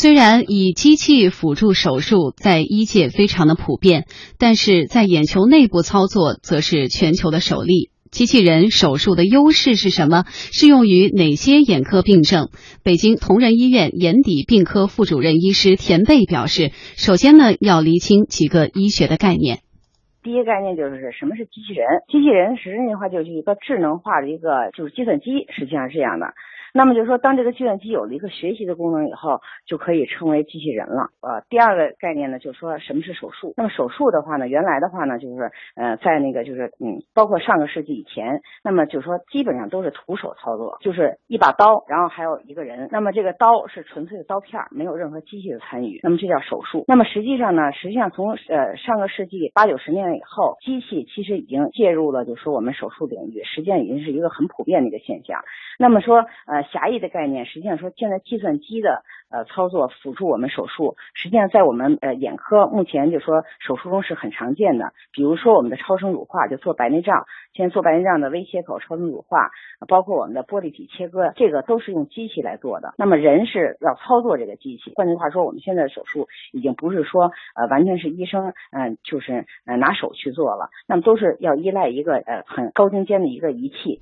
虽然以机器辅助手术在医界非常的普遍，但是在眼球内部操作则是全球的首例。机器人手术的优势是什么？适用于哪些眼科病症？北京同仁医院眼底病科副主任医师田贝表示，首先呢要厘清几个医学的概念。第一个概念就是什么是机器人？机器人实际的话就是一个智能化的一个就是计算机，实际上是这样的。那么就是说，当这个计算机有了一个学习的功能以后，就可以称为机器人了。呃，第二个概念呢，就是说什么是手术。那么手术的话呢，原来的话呢，就是呃，在那个就是嗯，包括上个世纪以前，那么就是说基本上都是徒手操作，就是一把刀，然后还有一个人。那么这个刀是纯粹的刀片，没有任何机器的参与。那么这叫手术。那么实际上呢，实际上从呃上个世纪八九十年代以后，机器其实已经介入了，就是说我们手术领域，实际上已经是一个很普遍的一个现象。那么说呃。狭义的概念，实际上说现在计算机的呃操作辅助我们手术，实际上在我们呃眼科目前就说手术中是很常见的。比如说我们的超声乳化，就做白内障，现在做白内障的微切口超声乳化，包括我们的玻璃体切割，这个都是用机器来做的。那么人是要操作这个机器，换句话说，我们现在的手术已经不是说呃完全是医生嗯就是呃拿手去做了，那么都是要依赖一个呃很高精尖的一个仪器。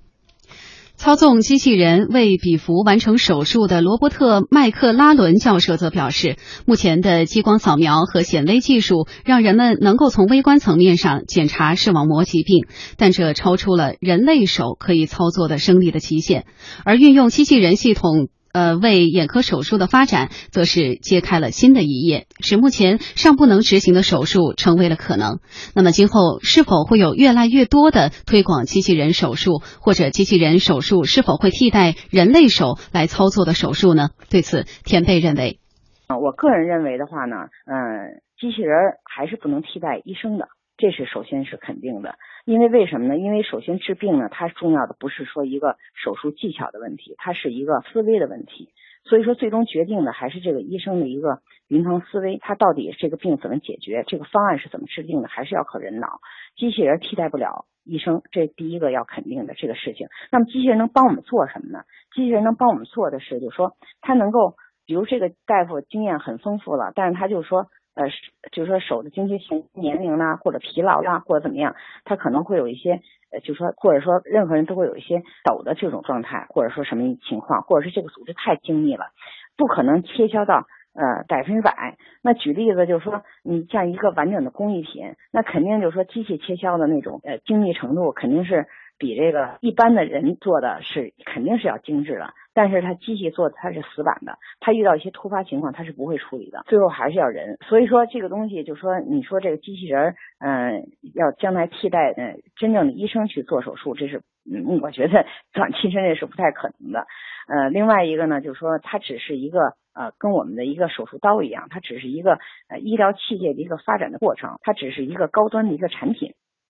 操纵机器人为比弗完成手术的罗伯特·麦克拉伦教授则表示，目前的激光扫描和显微技术让人们能够从微观层面上检查视网膜疾病，但这超出了人类手可以操作的生理的极限，而运用机器人系统。呃，为眼科手术的发展，则是揭开了新的一页，使目前尚不能执行的手术成为了可能。那么，今后是否会有越来越多的推广机器人手术，或者机器人手术是否会替代人类手来操作的手术呢？对此，田贝认为，啊，我个人认为的话呢，嗯，机器人还是不能替代医生的。这是首先是肯定的，因为为什么呢？因为首先治病呢，它重要的不是说一个手术技巧的问题，它是一个思维的问题。所以说，最终决定的还是这个医生的一个临床思维，他到底这个病怎么解决，这个方案是怎么制定的，还是要靠人脑。机器人替代不了医生，这第一个要肯定的这个事情。那么机器人能帮我们做什么呢？机器人能帮我们做的是，就是说，他能够，比如这个大夫经验很丰富了，但是他就说。呃，就是说手的经济性年龄啦，或者疲劳啦，或者怎么样，他可能会有一些，呃，就是说，或者说任何人都会有一些抖的这种状态，或者说什么情况，或者是这个组织太精密了，不可能切削到呃百分之百。那举例子就是说，你像一个完整的工艺品，那肯定就是说机器切削的那种呃精密程度，肯定是比这个一般的人做的是肯定是要精致的。但是它机器做它是死板的，它遇到一些突发情况它是不会处理的，最后还是要人。所以说这个东西就说你说这个机器人，嗯，要将来替代嗯真正的医生去做手术，这是嗯我觉得 短期之内是不太可能的。呃，另外一个呢，就是说它只是一个呃跟我们的一个手术刀一样，它只是一个呃医疗器械的一个发展的过程，它只是一个高端的一个产品。